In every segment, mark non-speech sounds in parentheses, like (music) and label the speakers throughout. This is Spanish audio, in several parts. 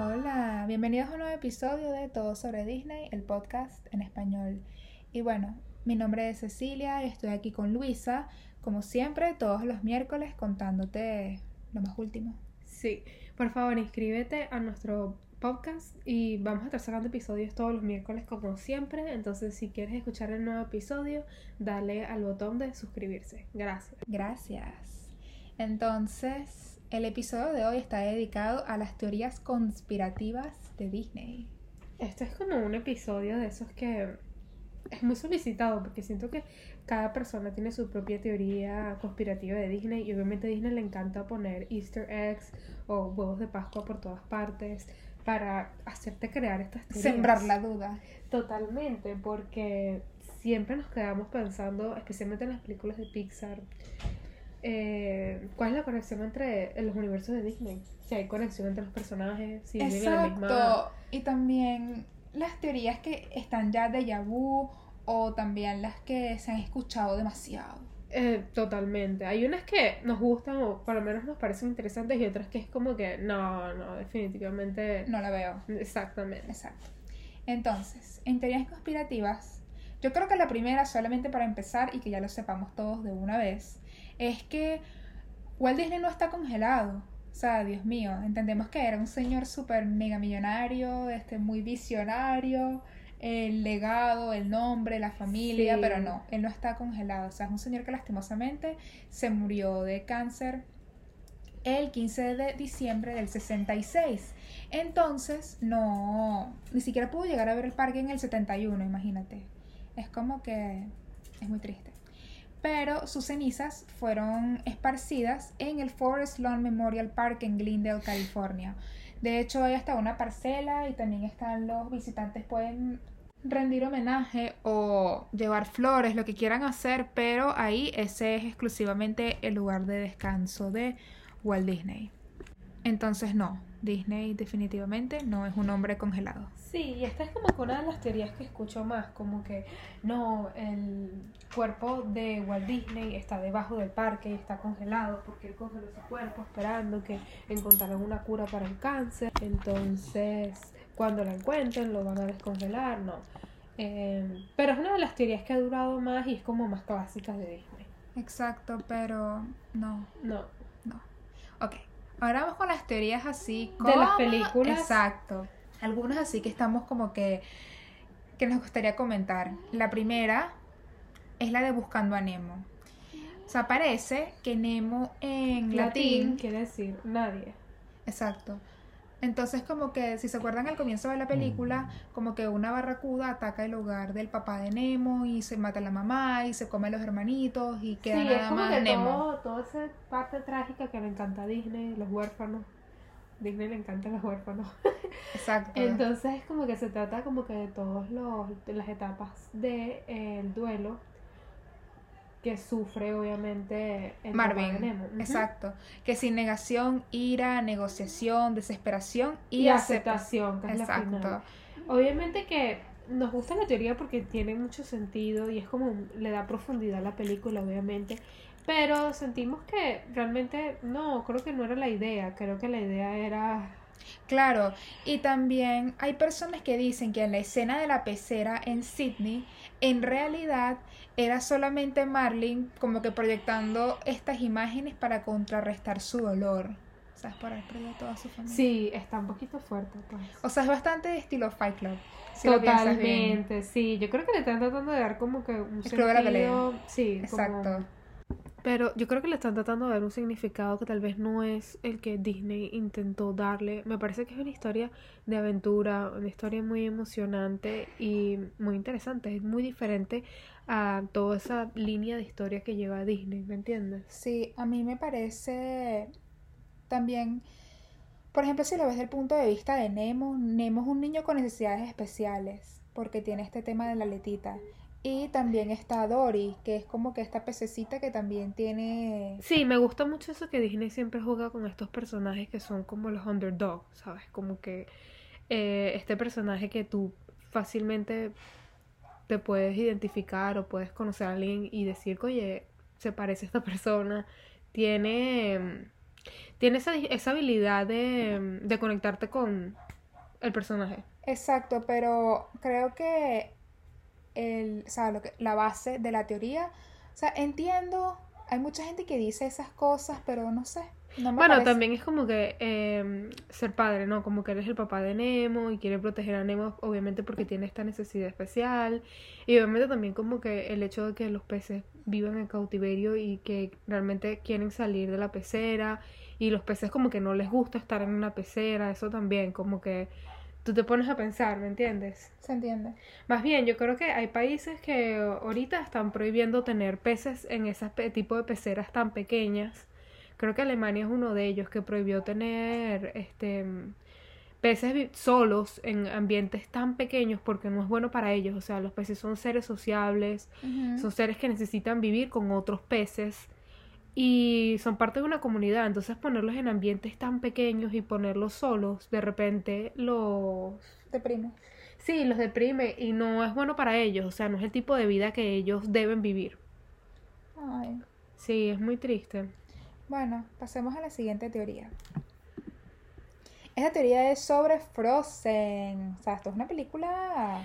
Speaker 1: Hola, bienvenidos a un nuevo episodio de Todo sobre Disney, el podcast en español. Y bueno, mi nombre es Cecilia y estoy aquí con Luisa, como siempre, todos los miércoles contándote lo más último.
Speaker 2: Sí, por favor inscríbete a nuestro podcast y vamos a estar sacando episodios todos los miércoles como siempre. Entonces, si quieres escuchar el nuevo episodio, dale al botón de suscribirse. Gracias.
Speaker 1: Gracias. Entonces, el episodio de hoy está dedicado a las teorías conspirativas de Disney.
Speaker 2: Este es como un episodio de esos que es muy solicitado porque siento que cada persona tiene su propia teoría conspirativa de Disney y obviamente a Disney le encanta poner easter eggs o huevos de Pascua por todas partes para hacerte crear estas teorías.
Speaker 1: Sembrar la duda.
Speaker 2: Totalmente, porque siempre nos quedamos pensando, especialmente en las películas de Pixar, eh, ¿cuál es la conexión entre los universos de Disney? Si hay conexión entre los personajes, si viven en la misma...
Speaker 1: Exacto. Y también las teorías que están ya de vu o también las que se han escuchado demasiado.
Speaker 2: Eh, totalmente. Hay unas que nos gustan o por lo menos nos parecen interesantes y otras que es como que no, no, definitivamente.
Speaker 1: No la veo.
Speaker 2: Exactamente.
Speaker 1: Exacto. Entonces, en teorías conspirativas, yo creo que la primera, solamente para empezar y que ya lo sepamos todos de una vez, es que Walt Disney no está congelado. O sea, Dios mío, entendemos que era un señor súper mega millonario, este, muy visionario, el legado, el nombre, la familia,
Speaker 2: Sí.
Speaker 1: pero no, él no está congelado. O sea, es un señor que lastimosamente se murió de cáncer el 15 de diciembre del 66. Entonces, no, ni siquiera pudo llegar a ver el parque en el 71, imagínate. Es como que es muy triste. Pero sus cenizas fueron esparcidas en el Forest Lawn Memorial Park en Glendale, California. De hecho, hay hasta una parcela y también están los visitantes pueden rendir homenaje o llevar flores, lo que quieran hacer, pero ahí ese es exclusivamente el lugar de descanso de Walt Disney. Entonces no, Disney definitivamente no es un hombre congelado.
Speaker 2: Sí, y esta es como que una de las teorías que escucho más, como que no, el cuerpo de Walt Disney está debajo del parque y está congelado porque él congeló su cuerpo esperando que encontraran una cura para el cáncer. Entonces, cuando la encuentren, lo van a descongelar, no. Eh, pero es una de las teorías que ha durado más y es como más clásicas de Disney.
Speaker 1: Exacto, pero no,
Speaker 2: No,
Speaker 1: no. Ok, ahora vamos con las teorías así
Speaker 2: De las películas.
Speaker 1: Exacto. Algunas así que estamos como que que nos gustaría comentar. La primera es la de Buscando a Nemo. O sea, parece que Nemo en
Speaker 2: latín
Speaker 1: latín
Speaker 2: quiere decir nadie.
Speaker 1: Exacto. Entonces, como que, si se acuerdan al comienzo de la película, como que una barracuda ataca el hogar del papá de Nemo y se mata a la mamá y se come a los hermanitos y queda
Speaker 2: sí, es como
Speaker 1: más
Speaker 2: que
Speaker 1: Nemo.
Speaker 2: todo, toda esa parte trágica que le encanta a Disney, los huérfanos. Disney le encantan los huérfanos. (laughs)
Speaker 1: Exacto.
Speaker 2: Entonces es como que se trata como que de todas las etapas del de, el duelo que sufre obviamente el de
Speaker 1: Marvin. Exacto. Que sin negación, ira, negociación, desesperación y,
Speaker 2: Y,
Speaker 1: aceptación.
Speaker 2: que es la final. Obviamente que nos gusta la teoría porque tiene mucho sentido y es como le da profundidad a la película, obviamente. Pero sentimos que realmente no, creo que no era la idea. Creo que la idea era.
Speaker 1: Claro, y también hay personas que dicen que en la escena de la pecera en Sydney, en realidad era solamente Marlin como que proyectando estas imágenes para contrarrestar su dolor. O sea, es por haber perdido a toda su familia.
Speaker 2: Sí, está un poquito fuerte, pues.
Speaker 1: O sea, es bastante de estilo Fight Club. si.
Speaker 2: Totalmente, sí. Yo creo que le están tratando de dar como que un
Speaker 1: El club de la pelea.
Speaker 2: sentido. Sí, como-
Speaker 1: Exacto.
Speaker 2: Pero yo creo que le están tratando de dar un significado que tal vez no es el que Disney intentó darle. Me parece que es una historia de aventura, una historia muy emocionante y muy interesante. Es muy diferente a toda esa línea de historia que lleva Disney, ¿me entiendes?
Speaker 1: Sí, a mí me parece también, por ejemplo, si lo ves desde el punto de vista de Nemo, Nemo es un niño con necesidades especiales, porque tiene este tema de la letita. Y también está Dory, que es como que esta pececita que también tiene...
Speaker 2: Sí, me gusta mucho eso que Disney siempre juega con estos personajes que son como los underdogs, ¿sabes? Como que eh, este personaje que tú fácilmente te puedes identificar o puedes conocer a alguien y decir, oye, se parece a esta persona, tiene, tiene esa, esa habilidad de, de conectarte con, el personaje.
Speaker 1: Exacto, pero creo que el, o sea, lo que, la base de la teoría, o sea, entiendo, hay mucha gente que dice esas cosas, pero no sé. No me
Speaker 2: Bueno,
Speaker 1: parece-
Speaker 2: también es como que eh, ser padre, ¿no? Como que eres el papá de Nemo y quiere proteger a Nemo, obviamente porque tiene esta necesidad especial. Y obviamente también como que el hecho de que los peces vivan en cautiverio y que realmente quieren salir de la pecera y los peces como que no les gusta estar en una pecera, eso también como que tú te pones a pensar, ¿me entiendes?
Speaker 1: Se entiende.
Speaker 2: Más bien, yo creo que hay países que ahorita están prohibiendo tener peces en ese tipo de peceras tan pequeñas. Creo que Alemania es uno de ellos que prohibió tener este peces solos en ambientes tan pequeños porque no es bueno para ellos. O sea, los peces son seres sociables, son seres que necesitan vivir con otros peces y son parte de una comunidad. Entonces ponerlos en ambientes tan pequeños y ponerlos solos, de repente los
Speaker 1: Deprime.
Speaker 2: Sí, los deprime y no es bueno para ellos, o sea, no es el tipo de vida que ellos deben vivir.
Speaker 1: Ay.
Speaker 2: Sí, es muy triste.
Speaker 1: Bueno, pasemos a la siguiente teoría. Esta teoría es sobre Frozen. O sea, esto es una película.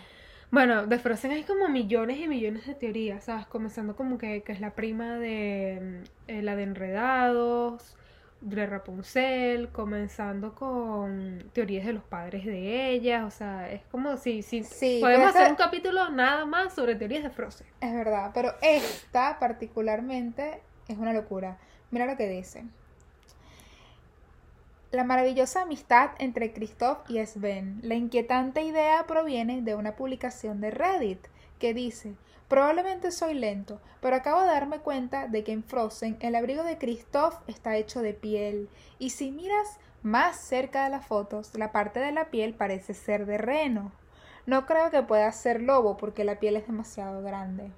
Speaker 2: Bueno, de Frozen hay como millones y millones de teorías, ¿sabes? Comenzando como que, que es la prima de mm, eh, la de Enredados, de Rapunzel, comenzando con teorías de los padres de ella, o sea, es como si, si
Speaker 1: Sí,
Speaker 2: podemos hacer un capítulo nada más sobre teorías de Frozen.
Speaker 1: Es verdad, pero esta particularmente es una locura. Mira lo que dice. La maravillosa amistad entre Christoph y Sven. La inquietante idea proviene de una publicación de Reddit que dice, probablemente soy lento, pero acabo de darme cuenta de que en Frozen el abrigo de Christoph está hecho de piel y si miras más cerca de las fotos, la parte de la piel parece ser de reno. No creo que pueda ser lobo porque la piel es demasiado grande.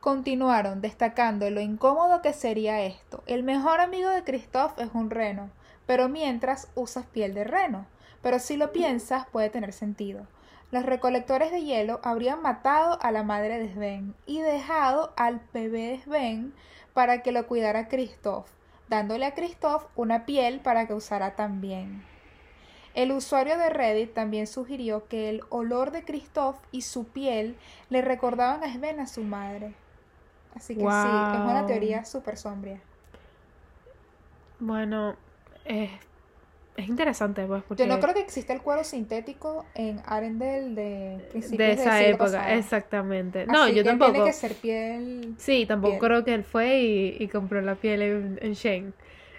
Speaker 1: Continuaron destacando lo incómodo que sería esto. El mejor amigo de Christoph es un reno, pero mientras usas piel de reno. Pero si lo piensas, puede tener sentido. Los recolectores de hielo habrían matado a la madre de Sven y dejado al bebé de Sven para que lo cuidara Christoph, dándole a Christoph una piel para que usara también. El usuario de Reddit también sugirió que el olor de Christoph y su piel le recordaban a Sven a su madre. Así que sí, es una teoría súper sombría.
Speaker 2: Bueno, es, es interesante, pues, porque...
Speaker 1: Yo no creo que exista el cuero sintético en Arendelle de principios
Speaker 2: de esa época,
Speaker 1: pasado.
Speaker 2: exactamente. No, yo
Speaker 1: que
Speaker 2: tampoco.
Speaker 1: Tiene que ser piel.
Speaker 2: Sí, tampoco
Speaker 1: piel.
Speaker 2: creo que él fue y, y compró la piel en, en Shane.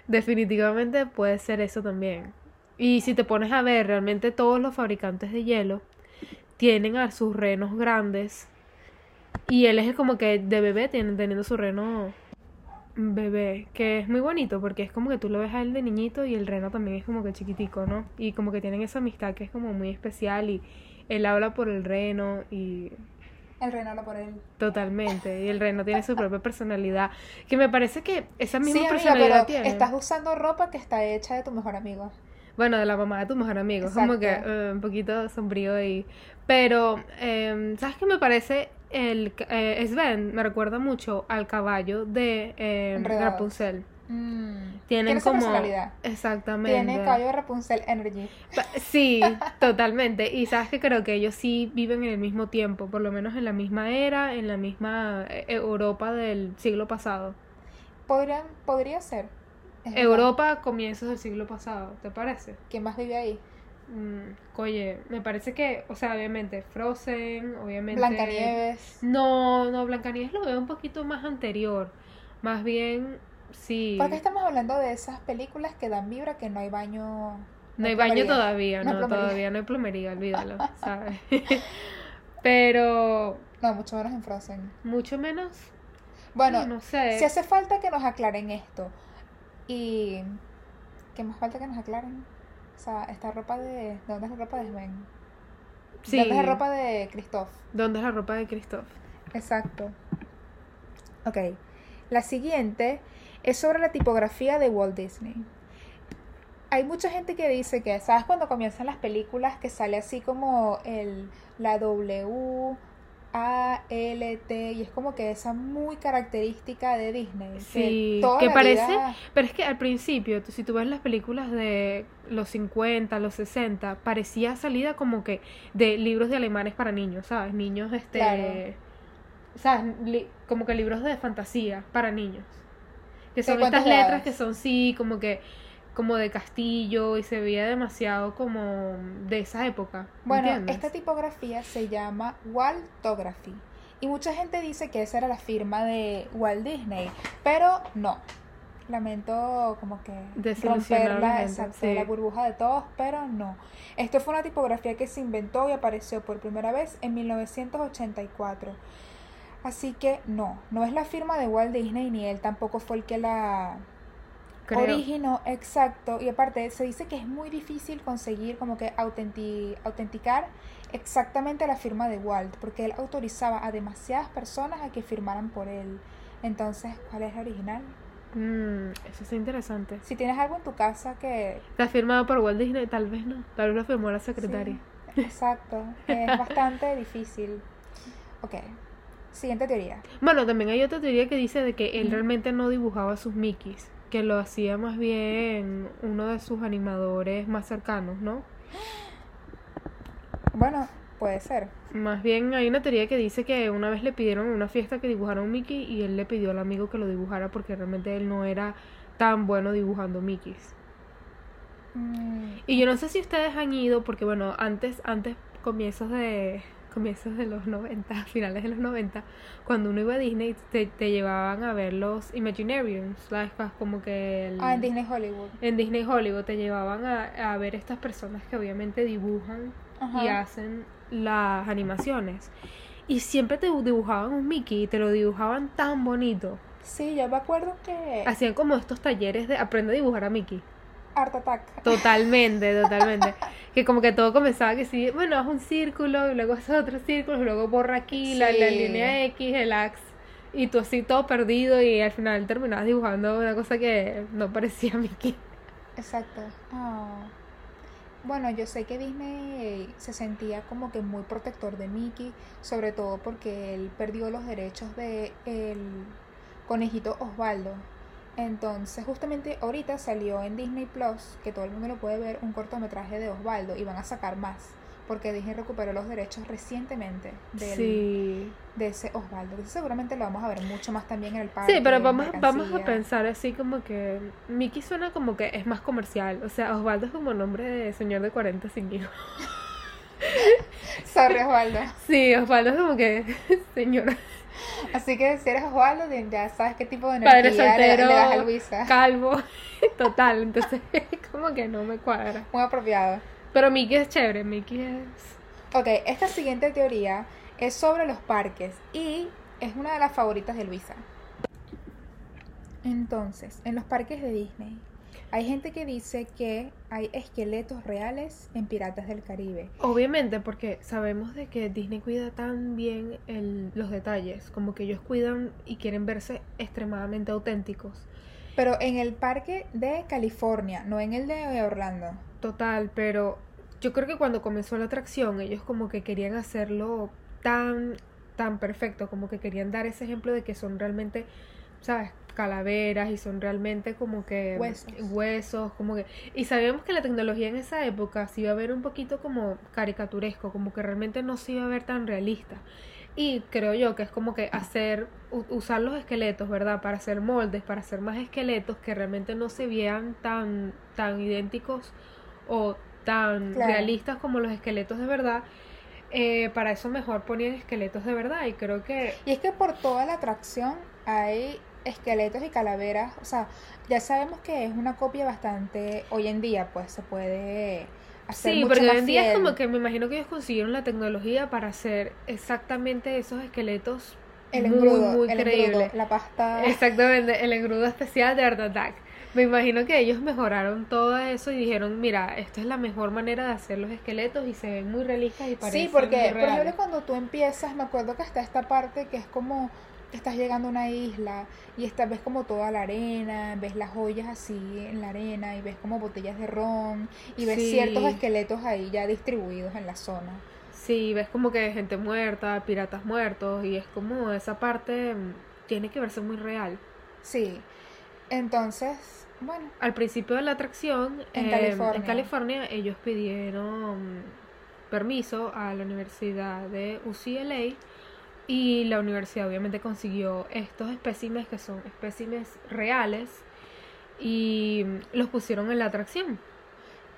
Speaker 2: Definitivamente puede ser eso también. Y si te pones a ver, realmente todos los fabricantes de hielo tienen a sus renos grandes. Y él es como que de bebé teniendo su reno bebé, que es muy bonito porque es como que tú lo ves a él de niñito y el reno también es como que chiquitico, ¿no? Y como que tienen esa amistad que es como muy especial y él habla por el reno y
Speaker 1: El reno habla por él.
Speaker 2: Totalmente, y el reno tiene su propia personalidad, que me parece que esa misma
Speaker 1: Sí, amiga,
Speaker 2: personalidad
Speaker 1: pero
Speaker 2: tiene.
Speaker 1: estás usando ropa que está hecha de tu mejor amigo.
Speaker 2: Bueno, de la mamá de tu mejor amigo, es como que
Speaker 1: Exacto.
Speaker 2: eh, un poquito sombrío ahí. Pero, eh, ¿sabes qué me parece? El eh, Sven me recuerda mucho al caballo de eh. Rapunzel.
Speaker 1: Mm,
Speaker 2: Tienen como...
Speaker 1: personalidad.
Speaker 2: Exactamente.
Speaker 1: Tiene caballo de Rapunzel Energy.
Speaker 2: Sí, (laughs) totalmente. Y sabes que creo que ellos sí viven en el mismo tiempo, por lo menos en la misma era, en la misma eh, Europa del siglo pasado.
Speaker 1: Podrían, podría ser. Es verdad.
Speaker 2: Europa, comienzos del siglo pasado, ¿te parece?
Speaker 1: ¿Quién más vive ahí?
Speaker 2: Mm, oye, me parece que, o sea, obviamente Frozen, obviamente...
Speaker 1: Blancanieves.
Speaker 2: No, no, Blancanieves lo veo un poquito más anterior. Más bien, sí.
Speaker 1: ¿Por qué estamos hablando de esas películas que dan vibra que no hay baño?
Speaker 2: No hay baño todavía,
Speaker 1: No
Speaker 2: todavía no hay plomería, olvídalo, (laughs) ¿sabes? Pero
Speaker 1: No, mucho menos en Frozen.
Speaker 2: mucho menos,
Speaker 1: Bueno,
Speaker 2: no sé.
Speaker 1: si hace falta que nos aclaren esto. Y. ¿Qué más falta que nos aclaren? O sea, esta ropa de. ¿De dónde es la ropa de Sven?
Speaker 2: Sí.
Speaker 1: ¿De dónde es la ropa de Christoph?
Speaker 2: ¿Dónde es la ropa de Christoph?
Speaker 1: Exacto. Ok. La siguiente es sobre la tipografía de Walt Disney. Hay mucha gente que dice que, ¿sabes cuando comienzan las películas que sale así como el, la W A, L, T, y es como que esa muy característica de Disney.
Speaker 2: Sí, que parece,
Speaker 1: vida-
Speaker 2: pero es que al principio, tú- si tú ves las películas de los 50, los 60, parecía salida como que de libros de alemanes para niños, ¿sabes? Niños, este,
Speaker 1: Claro.
Speaker 2: ¿sabes? Li- como que libros de fantasía para niños. Que son estas letras que son, sí, como que, como de castillo y se veía demasiado como de esa época.
Speaker 1: Bueno,
Speaker 2: ¿entiendes?
Speaker 1: esta tipografía se llama Waltography. Y mucha gente dice que esa era la firma de Walt Disney, pero no. Lamento como que romper exacto,
Speaker 2: sí.
Speaker 1: la burbuja de todos, pero no. Esto fue una tipografía que se inventó y apareció por primera vez en 1984. Así que no, no es la firma de Walt Disney ni él tampoco fue el que la
Speaker 2: Creo.
Speaker 1: originó, exacto. Y aparte se dice que es muy difícil conseguir como que autenti- autenticar exactamente la firma de Walt, porque él autorizaba a demasiadas personas a que firmaran por él. Entonces, ¿cuál es la original?
Speaker 2: Mm, eso es interesante.
Speaker 1: Si tienes algo en tu casa que...
Speaker 2: ¿Está firmado por Walt Disney? Tal vez no. Tal vez lo firmó la secretaria.
Speaker 1: Sí, exacto, es (laughs) bastante difícil. Ok, siguiente teoría.
Speaker 2: Bueno, también hay otra teoría que dice de que él realmente no dibujaba sus Mickeys, que lo hacía más bien uno de sus animadores más cercanos, ¿no?
Speaker 1: Bueno, puede ser.
Speaker 2: Más bien hay una teoría que dice que una vez le pidieron en una fiesta que dibujara un Mickey y él le pidió al amigo que lo dibujara porque realmente él no era tan bueno dibujando Mickeys.
Speaker 1: Mm,
Speaker 2: Y yo no sé si ustedes han ido, porque bueno, antes, antes, comienzos de comienzos de los 90, (laughs) finales de los 90, cuando uno iba a Disney, te, te llevaban a ver los Imaginariums, ¿sabes? Como que el-
Speaker 1: Ah, en Disney Hollywood.
Speaker 2: en Disney Hollywood te llevaban a, a ver estas personas que obviamente dibujan y hacen las animaciones. Y siempre te dibujaban un Mickey y te lo dibujaban tan bonito.
Speaker 1: Sí, yo me acuerdo que...
Speaker 2: Hacían como estos talleres de aprende a dibujar a Mickey.
Speaker 1: Art Attack.
Speaker 2: Totalmente, totalmente. que como que todo comenzaba que sí, bueno, haz un círculo y luego haces otro círculo y luego borra aquí la, línea X, el ax. Y tú así todo perdido y al final terminabas dibujando una cosa que no parecía Mickey.
Speaker 1: Exacto. Ah. Bueno, yo sé que Disney se sentía como que muy protector de Mickey, sobre todo porque él perdió los derechos de el conejito Osvaldo. Entonces, justamente ahorita salió en Disney Plus, que todo el mundo lo puede ver, un cortometraje de Osvaldo y van a sacar más, porque Disney recuperó los derechos recientemente del,
Speaker 2: Sí.
Speaker 1: de ese Osvaldo. Entonces, seguramente lo vamos a ver mucho más también en el parque.
Speaker 2: Sí, pero vamos, vamos a pensar así como que Mickey suena como que es más comercial. O sea, Osvaldo es como nombre de señor de 40 sin hijos. (laughs)
Speaker 1: Sorry, Osvaldo.
Speaker 2: Sí, Osvaldo es como que (laughs) señor (laughs)
Speaker 1: Así que si eres Osvaldo, ya sabes qué tipo de energía
Speaker 2: soltero,
Speaker 1: le das a Luisa.
Speaker 2: calvo, (laughs) total. Entonces, (laughs) como que no me cuadra.
Speaker 1: Muy apropiado.
Speaker 2: Pero Mickey es chévere, Mickey es...
Speaker 1: Ok, esta siguiente teoría es sobre los parques y es una de las favoritas de Luisa. Entonces, en los parques de Disney, hay gente que dice que hay esqueletos reales en Piratas del Caribe.
Speaker 2: Obviamente, porque sabemos de que Disney cuida tan bien el- los detalles, como que ellos cuidan y quieren verse extremadamente auténticos.
Speaker 1: Pero en el parque de California, no en el de Orlando.
Speaker 2: Total, pero yo creo que cuando comenzó la atracción, ellos como que querían hacerlo tan, tan perfecto, como que querían dar ese ejemplo de que son realmente, ¿sabes? Calaveras y son realmente como que
Speaker 1: Huesos.
Speaker 2: huesos, como que... Y sabíamos que la tecnología en esa época se iba a ver un poquito como caricaturesco, como que realmente no se iba a ver tan realista. Y creo yo que es como que hacer, usar los esqueletos, ¿verdad? Para hacer moldes, para hacer más esqueletos que realmente no se vean tan, tan idénticos o tan
Speaker 1: Claro.
Speaker 2: realistas como los esqueletos de verdad. Eh, para eso mejor ponían esqueletos de verdad y creo que
Speaker 1: Y es que por toda la atracción hay esqueletos y calaveras. O sea, ya sabemos que es una copia bastante. Hoy en día, pues se puede hacer
Speaker 2: Sí,
Speaker 1: mucho
Speaker 2: porque
Speaker 1: más
Speaker 2: hoy en día es como que me imagino que ellos consiguieron la tecnología para hacer exactamente esos esqueletos
Speaker 1: el
Speaker 2: muy,
Speaker 1: engrudo,
Speaker 2: muy
Speaker 1: el engrudo, la pasta.
Speaker 2: Exactamente, el engrudo especial de Art Attack. Me imagino que ellos mejoraron todo eso y dijeron, mira, esta es la mejor manera de hacer los esqueletos y se ven muy realistas y parecen
Speaker 1: Sí, porque
Speaker 2: muy
Speaker 1: por ejemplo cuando tú empiezas, me acuerdo que está esta parte que es como estás llegando a una isla y esta ves como toda la arena, ves las joyas así en la arena y ves como botellas de ron y ves
Speaker 2: Sí.
Speaker 1: ciertos esqueletos ahí ya distribuidos en la zona.
Speaker 2: Sí, ves como que gente muerta, piratas muertos, y es como esa parte mm, tiene que verse muy real.
Speaker 1: Sí. Entonces, bueno,
Speaker 2: Al principio de la atracción,
Speaker 1: En
Speaker 2: em,
Speaker 1: California.
Speaker 2: en California, ellos pidieron permiso a la Universidad de UCLA y la universidad obviamente consiguió estos espécimes que son espécimes reales y los pusieron en la atracción.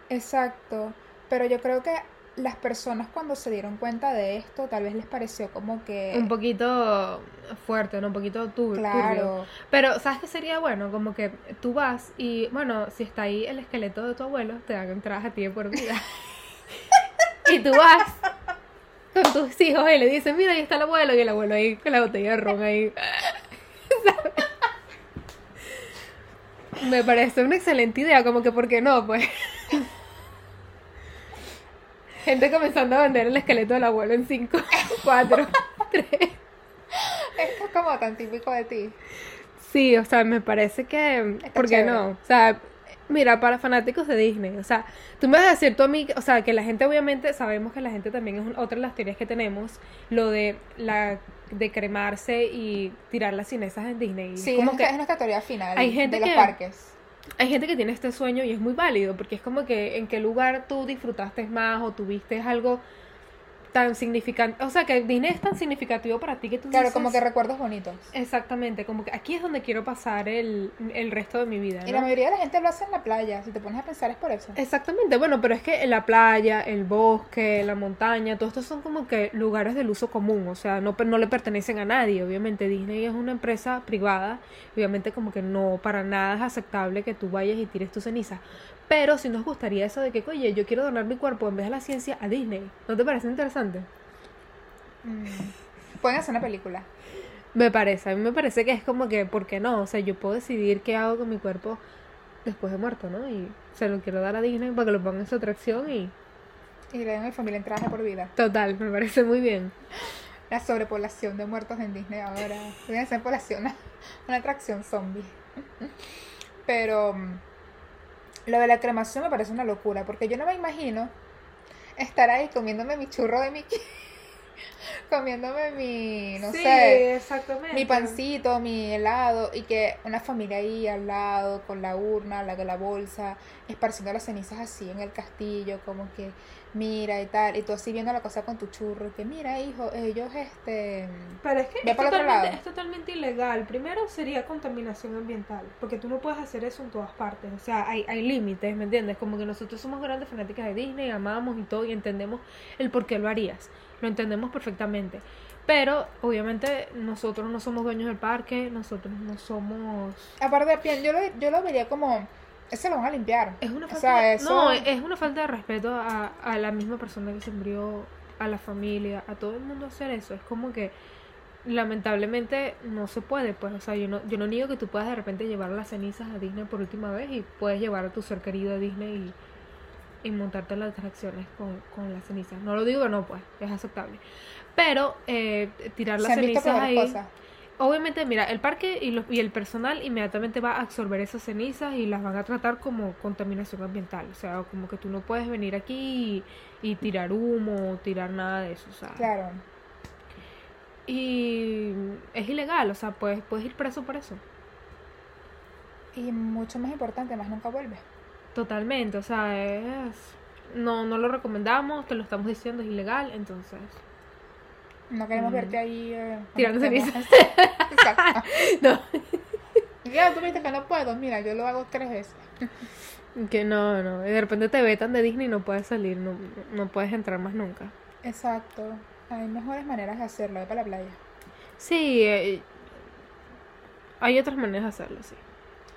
Speaker 1: exacto. Pero yo creo que las personas cuando se dieron cuenta de esto, tal vez les pareció como que...
Speaker 2: Un poquito fuerte, ¿no? Un poquito tur- turbio.
Speaker 1: Claro.
Speaker 2: Pero, ¿sabes qué sería bueno? Como que tú vas y, bueno, si está ahí el esqueleto de tu abuelo, te dan entradas a ti de por vida. (laughs) y tú vas con tus hijos y le dices, mira, ahí está el abuelo, y el abuelo ahí con la botella de ron ahí. Me parece una excelente idea, como que, ¿por qué no? Pues. Gente comenzando a vender el esqueleto del abuelo en 5, 4, 3.
Speaker 1: Esto es como tan típico de ti.
Speaker 2: Sí, o sea, me parece que...
Speaker 1: Está
Speaker 2: ¿Por qué
Speaker 1: chévere.
Speaker 2: no? O sea, mira, para fanáticos de Disney, o sea, tú me vas a decir tú a mí, o sea, que la gente obviamente, sabemos que la gente también es un- otra de las teorías que tenemos, lo de la de cremarse y tirar las cinesas en Disney.
Speaker 1: Sí,
Speaker 2: como que
Speaker 1: es nuestra teoría final
Speaker 2: hay gente
Speaker 1: de los
Speaker 2: que-
Speaker 1: parques.
Speaker 2: hay gente que tiene este sueño y es muy válido, porque es como que en qué lugar tú disfrutaste más o tuviste algo tan significante, o sea, que Disney es tan significativo para ti que tú
Speaker 1: Claro,
Speaker 2: dices,
Speaker 1: como que recuerdos bonitos.
Speaker 2: Exactamente, como que aquí es donde quiero pasar el, el resto de mi vida.
Speaker 1: Y la mayoría de la gente lo hace en la playa. Si te pones a pensar es por eso.
Speaker 2: Exactamente, bueno, pero es que en la playa, el bosque, la montaña, todos estos son como que lugares del uso común, o sea, no, no le pertenecen a nadie, obviamente Disney es una empresa privada, obviamente como que no para nada es aceptable que tú vayas y tires tus cenizas, pero si nos gustaría eso de que, oye, yo quiero donar mi cuerpo en vez de la ciencia a Disney, ¿no te parece interesante?
Speaker 1: Mm. Pueden hacer una película.
Speaker 2: Me parece, a mí me parece que es como que, ¿por qué no? O sea, yo puedo decidir qué hago con mi cuerpo después de muerto, ¿no? Y se lo quiero dar a Disney para que lo ponga en su atracción y...
Speaker 1: Y le dan a mi familia de por vida.
Speaker 2: Total, me parece muy bien.
Speaker 1: La sobrepoblación de muertos en Disney ahora. Hacer población, (laughs) una atracción zombie. Pero mm, lo de la cremación me parece una locura. Porque yo no me imagino estar ahí comiéndome mi churro de Mickey. (laughs) comiéndome mi, no sé,
Speaker 2: exactamente.
Speaker 1: mi pancito, mi helado. Y que una familia ahí al lado, con la urna, la, la bolsa, esparciendo las cenizas así en el castillo. Como que mira y tal. Y tú así viendo la cosa con tu churro. Y que mira, hijo, ellos este.
Speaker 2: Pero es que es totalmente, es totalmente ilegal. Primero sería contaminación ambiental, porque tú no puedes hacer eso en todas partes. O sea, hay, hay límites, ¿me entiendes? Como que nosotros somos grandes fanáticas de Disney, amamos y todo, y entendemos el por qué lo harías. Lo entendemos perfectamente. Pero, obviamente, nosotros no somos dueños del parque, nosotros no somos...
Speaker 1: Aparte, yo lo, yo lo vería como. Eso lo van a limpiar.
Speaker 2: Es una
Speaker 1: O
Speaker 2: falta
Speaker 1: sea,
Speaker 2: de-
Speaker 1: eso-
Speaker 2: No, es una falta de respeto a, a la misma persona que se murió, a la familia, a todo el mundo hacer eso. Es como que lamentablemente no se puede, pues, o sea, yo no, yo no niego que tú puedas de repente llevar las cenizas a Disney por última vez y puedes llevar a tu ser querido a Disney y, y montarte en las atracciones con, con las cenizas. No lo digo que no, pues, es aceptable. Pero eh, tirar las cenizas ahí...
Speaker 1: cosas.
Speaker 2: Obviamente, mira, el parque y, los- y el personal inmediatamente va a absorber esas cenizas y las van a tratar como contaminación ambiental. O sea, como que tú no puedes venir aquí y, y tirar humo tirar nada de eso. O sea,
Speaker 1: Claro.
Speaker 2: y es ilegal, o sea, puedes, puedes ir preso por eso.
Speaker 1: Y mucho más importante, más nunca vuelve.
Speaker 2: Totalmente, o sea, es... No, no lo recomendamos, te lo estamos diciendo, es ilegal, entonces...
Speaker 1: No queremos
Speaker 2: Mm.
Speaker 1: verte ahí. eh,
Speaker 2: Tirando cenizas. (laughs)
Speaker 1: Exacto. (laughs)
Speaker 2: No,
Speaker 1: Ya, tú viste que no puedo. Mira, yo lo hago tres veces. (laughs)
Speaker 2: que no, no. De repente te vetan de Disney y no puedes salir, no, no puedes entrar más nunca.
Speaker 1: Exacto. Hay mejores maneras de hacerlo. Ve para la playa.
Speaker 2: Sí, eh, hay otras maneras de hacerlo, sí.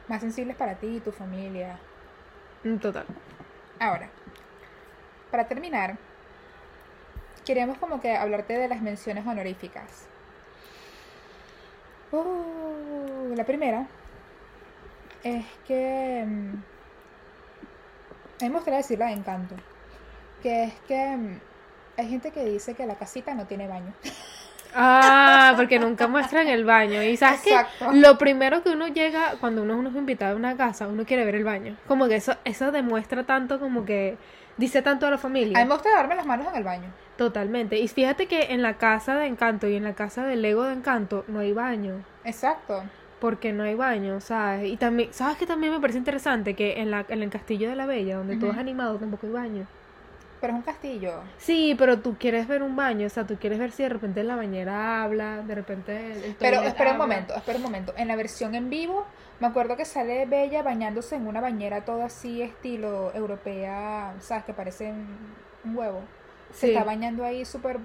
Speaker 1: Más sensibles para ti y tu familia.
Speaker 2: En Total.
Speaker 1: Ahora, para terminar, queríamos como que hablarte de las menciones honoríficas. Uh, la primera es que mm, a mí me gustaría decir la de encanto, que es que mm, hay gente que dice que la casita no tiene baño. (laughs)
Speaker 2: Ah, porque nunca muestran el baño. Y sabes que lo primero que uno llega, cuando uno, uno es invitado a una casa, uno quiere ver el baño. Como que eso, eso demuestra tanto, como que dice tanto a la
Speaker 1: A
Speaker 2: familia.
Speaker 1: mí me gusta darme las manos en el baño.
Speaker 2: Totalmente. Y fíjate que en la casa de Encanto y en la casa del Lego de Encanto no hay baño.
Speaker 1: Exacto.
Speaker 2: Porque no hay baño, ¿sabes? Y también, ¿sabes que también me parece interesante? Que en, la, en el Castillo de la Bella, donde todo es animado, tampoco hay baño.
Speaker 1: Pero es un castillo.
Speaker 2: Sí, pero tú quieres ver un baño, o sea, tú quieres ver si de repente la bañera habla, de repente el,
Speaker 1: Pero espera un momento, espera un momento. En la versión en vivo, me acuerdo que sale Bella bañándose en una bañera toda así, estilo europea, ¿sabes? Que parece un huevo. Se
Speaker 2: Sí.
Speaker 1: está bañando ahí súper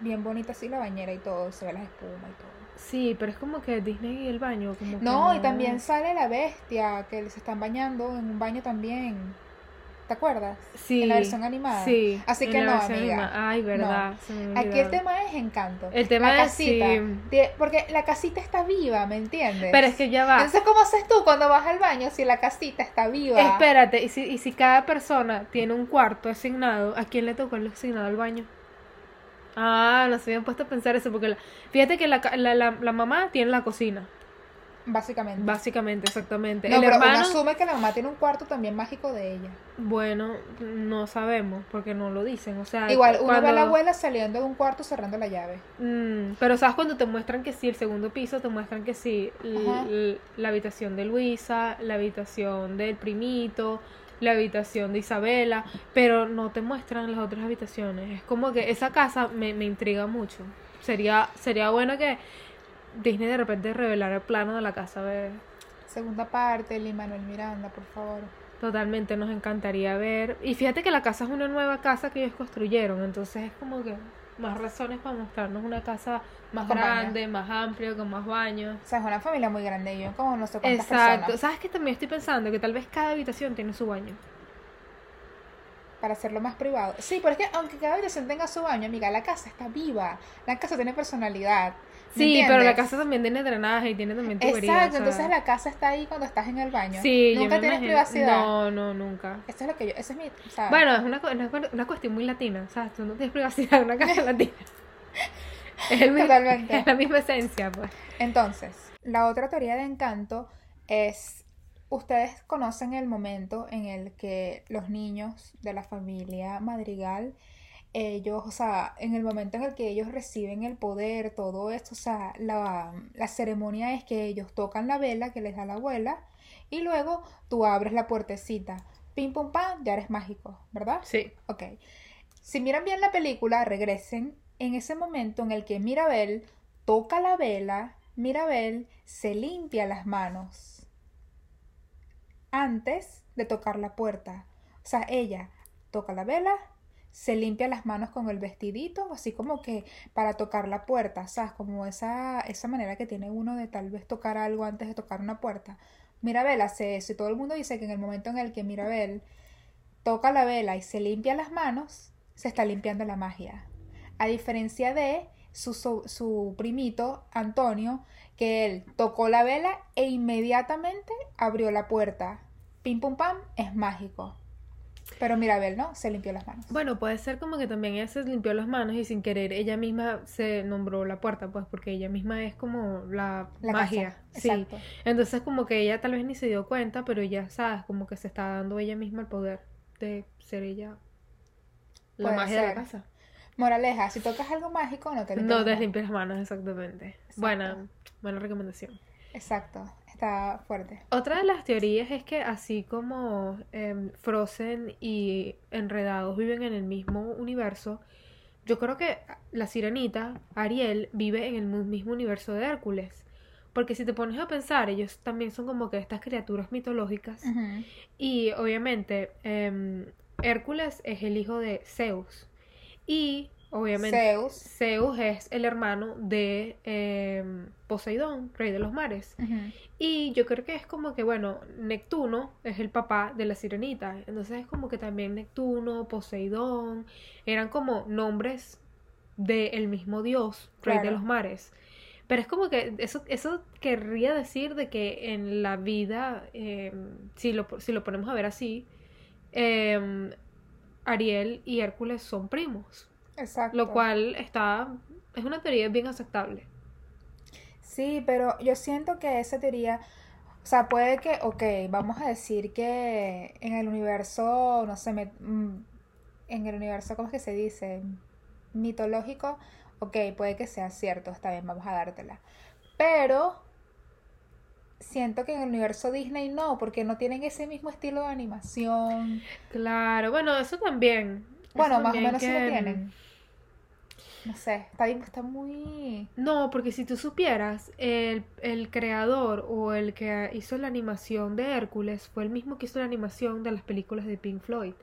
Speaker 1: bien bonita así la bañera y todo, se ve las espumas y todo.
Speaker 2: Sí, pero es como que Disney y el baño, como que
Speaker 1: No, y también sale la bestia, que se están bañando en un baño también. ¿Te acuerdas?
Speaker 2: Sí.
Speaker 1: En la versión animada.
Speaker 2: Sí.
Speaker 1: Así que no, amiga.
Speaker 2: Ay, verdad.
Speaker 1: Aquí el tema es encanto.
Speaker 2: El tema
Speaker 1: la
Speaker 2: es,
Speaker 1: casita.
Speaker 2: sí.
Speaker 1: Porque la casita está viva, ¿me entiendes?
Speaker 2: Pero es que ya va.
Speaker 1: Entonces, ¿cómo haces tú cuando vas al baño si la casita está viva?
Speaker 2: Espérate, y si, y si cada persona tiene un cuarto asignado, ¿a quién le tocó el asignado al baño? Ah, no se habían puesto a pensar eso, porque la- fíjate que la, la, la, la mamá tiene la cocina,
Speaker 1: Básicamente.
Speaker 2: básicamente, exactamente.
Speaker 1: no,
Speaker 2: el
Speaker 1: pero uno
Speaker 2: hermano,
Speaker 1: asume que la mamá tiene un cuarto también mágico de ella.
Speaker 2: bueno, no sabemos, porque no lo dicen, o sea,
Speaker 1: Igual, uno ve a la
Speaker 2: cuando-
Speaker 1: abuela saliendo de un cuarto cerrando la llave.
Speaker 2: Mm, pero sabes cuando te muestran que sí, el segundo piso, te muestran que sí, la habitación de Luisa, la habitación del primito, la habitación de Isabela, pero no te muestran las otras habitaciones. Es como que esa casa me, me intriga mucho. Sería, sería bueno que Disney de repente revelara el plano de la casa. ver.
Speaker 1: Segunda parte, Lin Manuel Miranda, por favor.
Speaker 2: Totalmente nos encantaría ver. Y fíjate que la casa es una nueva casa que ellos construyeron, entonces es como que más razones para mostrarnos una casa más
Speaker 1: Con baño.
Speaker 2: grande, más amplia, con más baños.
Speaker 1: O sea, es una familia muy grande y yo como no sé cuántas
Speaker 2: Exacto.
Speaker 1: personas.
Speaker 2: ¿Sabes que también estoy pensando que tal vez cada habitación tiene su baño?
Speaker 1: Para hacerlo más privado. Sí, pero es que aunque cada habitación tenga su baño, amiga, la casa está viva. La casa tiene personalidad. ¿Me
Speaker 2: Sí, pero la casa también tiene drenaje y tiene también tubería.
Speaker 1: Exacto,
Speaker 2: o sea,
Speaker 1: entonces la casa está ahí cuando estás en el baño.
Speaker 2: Sí,
Speaker 1: Nunca tienes
Speaker 2: imagino-
Speaker 1: privacidad.
Speaker 2: No, no, nunca.
Speaker 1: Esto es lo que yo, ese es mi, ¿sabes?
Speaker 2: Bueno, es una, cu- una, cu- una cuestión muy latina, ¿sabes? Tú no tienes privacidad en una casa (laughs) latina. Es, el mi-
Speaker 1: Totalmente.
Speaker 2: es la misma esencia, pues.
Speaker 1: Entonces, la otra teoría de encanto es, ustedes conocen el momento en el que los niños de la familia Madrigal, ellos, o sea, en el momento en el que ellos reciben el poder, todo esto, o sea, la, la ceremonia es que ellos tocan la vela que les da la abuela y luego tú abres la puertecita, pim pum pam, ya eres mágico, ¿verdad?
Speaker 2: Sí.
Speaker 1: Ok. Si miran bien la película, regresen en ese momento en el que Mirabel toca la vela, Mirabel se limpia las manos antes de tocar la puerta. O sea, ella toca la vela, se limpia las manos con el vestidito, así como que para tocar la puerta, ¿sabes? Como esa, esa manera que tiene uno de tal vez tocar algo antes de tocar una puerta. Mirabel hace eso y todo el mundo dice que en el momento en el que Mirabel toca la vela y se limpia las manos, se está limpiando la magia. A diferencia de su, su, su primito, Antonio, que él tocó la vela e inmediatamente abrió la puerta. Pim pum pam, es mágico. Pero Mirabel, ¿no? Se limpió las manos.
Speaker 2: Bueno, puede ser como que también ella se limpió las manos y sin querer ella misma se nombró la puerta, pues porque ella misma es como la,
Speaker 1: La
Speaker 2: magia.
Speaker 1: casa.
Speaker 2: Sí.
Speaker 1: Exacto.
Speaker 2: Entonces como que ella tal vez ni se dio cuenta, pero ya sabes, como que se está dando ella misma el poder de ser ella la
Speaker 1: Puede
Speaker 2: magia de la casa.
Speaker 1: Moraleja, si tocas algo mágico, no te limpias
Speaker 2: No te limpias las manos, exactamente. Buena, buena recomendación.
Speaker 1: Exacto, está fuerte.
Speaker 2: Otra de las teorías es que así como em, Frozen y Enredados viven en el mismo universo, yo creo que la sirenita, Ariel, vive en el mismo universo de Hércules. Porque si te pones a pensar, ellos también son como que estas criaturas mitológicas. Y obviamente em, Hércules es el hijo de Zeus. Y obviamente
Speaker 1: Zeus.
Speaker 2: Zeus es el hermano de em, Poseidón, rey de los mares. Y yo creo que es como que, bueno, Neptuno es el papá de la sirenita. Entonces es como que también Neptuno, Poseidón, eran como nombres del mismo dios, rey de los mares. Pero es como que eso, eso querría decir de que en la vida, eh, si, lo, si lo ponemos a ver así, eh, Ariel y Hércules son primos.
Speaker 1: Exacto.
Speaker 2: Lo cual está, es una teoría bien aceptable.
Speaker 1: Sí, pero yo siento que esa teoría, o sea, puede que, ok, vamos a decir que en el universo, no sé, me- mm, en el universo, ¿cómo es que se dice? Mitológico, ok, puede que sea cierto, está bien, vamos a dártela. Pero siento que en el universo Disney no, porque no tienen ese mismo estilo de animación.
Speaker 2: Claro, bueno, eso también. Eso
Speaker 1: Bueno, más o menos sí lo tienen. No sé, está, bien- está muy...
Speaker 2: No, porque si tú supieras, el, el creador o el que hizo la animación de Hércules fue el mismo que hizo la animación de las películas de Pink Floyd,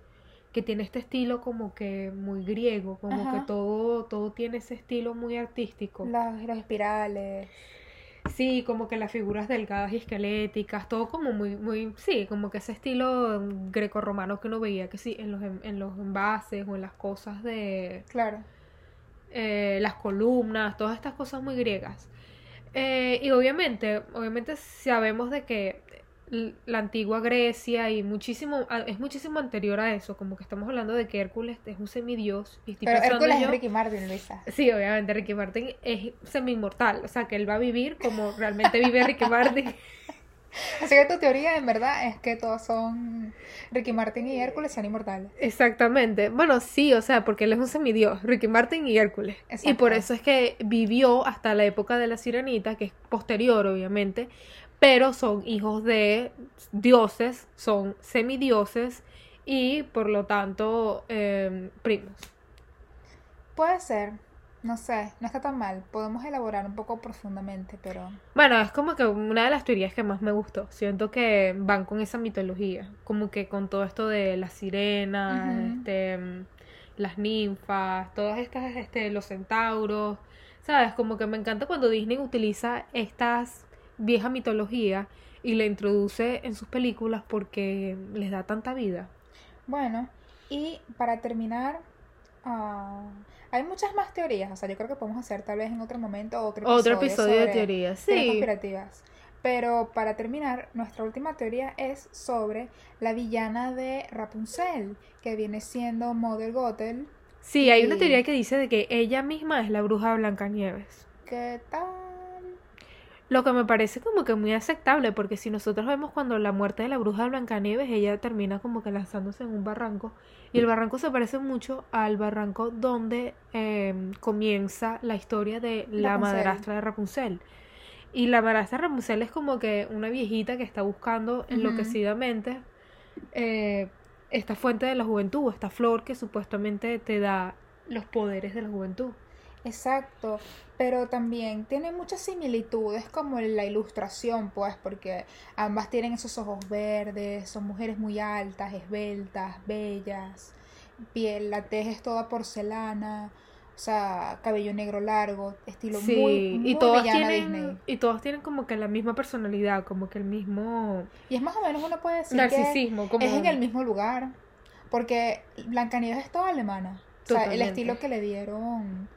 Speaker 2: que tiene este estilo como que muy griego, como
Speaker 1: Ajá.
Speaker 2: que todo, todo tiene ese estilo muy artístico.
Speaker 1: Los, los espirales.
Speaker 2: Sí, como que las figuras delgadas y esqueléticas, todo como muy, muy, sí, como que ese estilo grecorromano que uno veía que sí, en los, en, en los envases o en las cosas de,
Speaker 1: Claro.
Speaker 2: Eh, las columnas, todas estas cosas muy griegas. Eh, y obviamente, obviamente sabemos de que la antigua Grecia y muchísimo, es muchísimo anterior a eso, como que estamos hablando de que Hércules es un semidios y estoy
Speaker 1: Pero Hércules
Speaker 2: yo-
Speaker 1: es Ricky Martin, Luisa.
Speaker 2: Sí, obviamente Ricky Martin es semi-inmortal, o sea que él va a vivir como realmente vive Ricky Martin. (laughs)
Speaker 1: Así que tu teoría, en verdad, es que todos son. Ricky Martin y Hércules sean inmortales.
Speaker 2: Exactamente. Bueno, sí, o sea, porque él es un semidios, Ricky Martin y Hércules. Y
Speaker 1: Exacto.
Speaker 2: por eso es que vivió hasta la época de la sirenita, que es posterior, obviamente, pero son hijos de dioses, son semidioses y por lo tanto eh, primos.
Speaker 1: Puede ser. No sé, no está tan mal. Podemos elaborar un poco profundamente, pero.
Speaker 2: Bueno, es como que una de las teorías que más me gustó. Siento que van con esa mitología, como que con todo esto de las sirenas, este, las ninfas, todas estas, este, los centauros, ¿sabes? Como que me encanta cuando Disney utiliza estas viejas mitologías y la introduce en sus películas porque les da tanta vida.
Speaker 1: Bueno, y para terminar. ah, hay muchas más teorías. O sea, yo creo que podemos hacer tal vez en otro momento otro episodio.
Speaker 2: Otro episodio de
Speaker 1: sobre
Speaker 2: teorías,
Speaker 1: teorías
Speaker 2: sí.
Speaker 1: conspirativas. Pero para terminar, nuestra última teoría es sobre la villana de Rapunzel, que viene siendo Mother Gothel.
Speaker 2: Sí, hay una
Speaker 1: Y-
Speaker 2: teoría que dice de que ella misma es la bruja Blancanieves.
Speaker 1: ¿Qué tal?
Speaker 2: Lo que me parece como que muy aceptable, porque si nosotros vemos cuando la muerte de la bruja de Blancanieves, ella termina como que lanzándose en un barranco, y el barranco se parece mucho al barranco donde eh, comienza la historia de la
Speaker 1: Rapunzel.
Speaker 2: madrastra de Rapunzel. Y la madrastra de Rapunzel es como que una viejita que está buscando enloquecidamente eh, esta fuente de la juventud, esta flor que supuestamente te da los poderes de la juventud.
Speaker 1: Exacto, pero también tiene muchas similitudes como en la ilustración, pues, porque ambas tienen esos ojos verdes, son mujeres muy altas, esbeltas, bellas, piel, la tez es toda porcelana, o sea, cabello negro largo, estilo
Speaker 2: Sí,
Speaker 1: muy, muy
Speaker 2: y todas tienen,
Speaker 1: Disney.
Speaker 2: y todas tienen como que la misma personalidad, como que el mismo
Speaker 1: Y es más o menos uno puede decir
Speaker 2: narcisismo,
Speaker 1: que
Speaker 2: como
Speaker 1: es en el mismo lugar, porque Blancanieves es toda alemana, o sea, el estilo que le dieron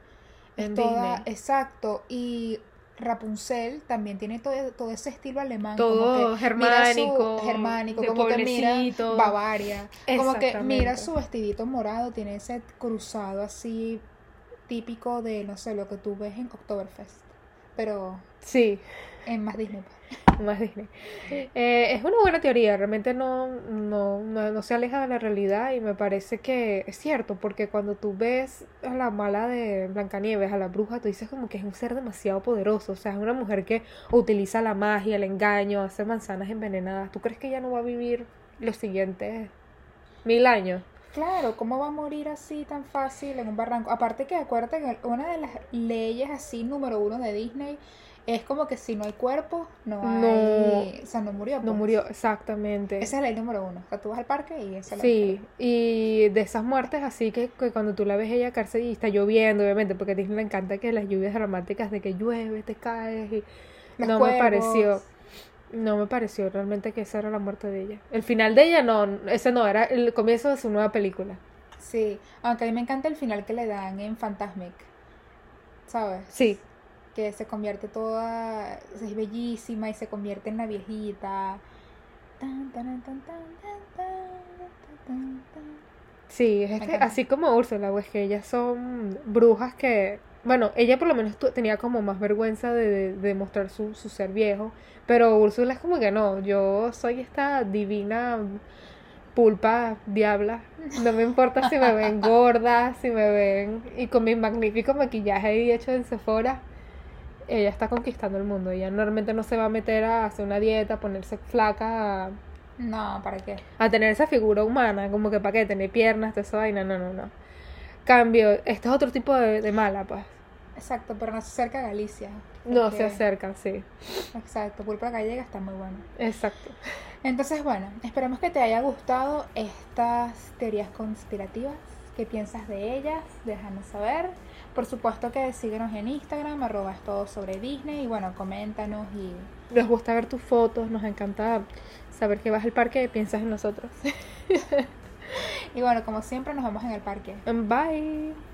Speaker 2: En
Speaker 1: toda,
Speaker 2: Disney.
Speaker 1: exacto, y Rapunzel también tiene todo, todo ese estilo alemán,
Speaker 2: Todo
Speaker 1: como que
Speaker 2: germánico,
Speaker 1: mira su, germánico,
Speaker 2: de
Speaker 1: como que mira. Bavaria, como que mira su vestidito morado, tiene ese cruzado así típico de, no sé, lo que tú ves en Oktoberfest, pero
Speaker 2: Sí,
Speaker 1: en más Disney. (laughs)
Speaker 2: más Disney. Eh, es una buena teoría, realmente no, no, no, no se aleja de la realidad y me parece que es cierto, porque cuando tú ves a la mala de Blancanieves, a la bruja, tú dices como que es un ser demasiado poderoso, o sea, es una mujer que utiliza la magia, el engaño, hace manzanas envenenadas. ¿Tú crees que ella no va a vivir los siguientes mil años?
Speaker 1: Claro, ¿cómo va a morir así tan fácil en un barranco? Aparte que acuérdate que una de las leyes así número uno de Disney es como que si no hay cuerpo, no hay... O sea, no murió.
Speaker 2: No
Speaker 1: pues.
Speaker 2: murió, exactamente.
Speaker 1: Esa es la ley número uno. O sea, tú vas al parque y esa es la
Speaker 2: Sí, y de esas muertes así que, que cuando tú la ves ella cárcel y está lloviendo, obviamente, porque a Disney le encanta que las lluvias dramáticas de que llueve, te caes y
Speaker 1: Los
Speaker 2: no me pareció, no me pareció realmente que esa era la muerte de ella. El final de ella no, ese no, era el comienzo de su nueva película.
Speaker 1: Sí, aunque a mí me encanta el final que le dan en Fantasmic. ¿Sabes?
Speaker 2: Sí,
Speaker 1: que se convierte toda, es bellísima y se convierte en la viejita.
Speaker 2: Sí, es
Speaker 1: este,
Speaker 2: así como Úrsula, pues que ellas son brujas que, bueno, ella por lo menos tenía como más vergüenza de, de mostrar su, su, ser viejo, pero Úrsula es como que no, yo soy esta divina pulpa, diabla, no me importa si me ven (laughs) gorda, si me ven y con mi magnífico maquillaje y hecho en Sephora ella está conquistando el mundo, ella normalmente no se va a meter a hacer una dieta, a ponerse flaca, a,
Speaker 1: No, ¿para qué?
Speaker 2: a tener esa figura humana, como que para qué, tener piernas, toda esa vaina, no, no, no. Cambio, este es otro tipo de, de mala, pues.
Speaker 1: Exacto, pero no se acerca a Galicia.
Speaker 2: No se acercan, sí.
Speaker 1: Exacto, pulpa gallega está muy bueno.
Speaker 2: Exacto.
Speaker 1: Entonces, bueno, esperemos que te haya gustado estas teorías conspirativas. ¿Qué piensas de ellas? Déjanos saber. Por supuesto que síguenos en Instagram, arroba es todo sobre Disney. Y bueno, coméntanos y
Speaker 2: Nos gusta ver tus fotos, nos encanta saber que vas al parque y piensas en nosotros. (laughs)
Speaker 1: Y bueno, como siempre, nos vemos en el parque.
Speaker 2: Bye.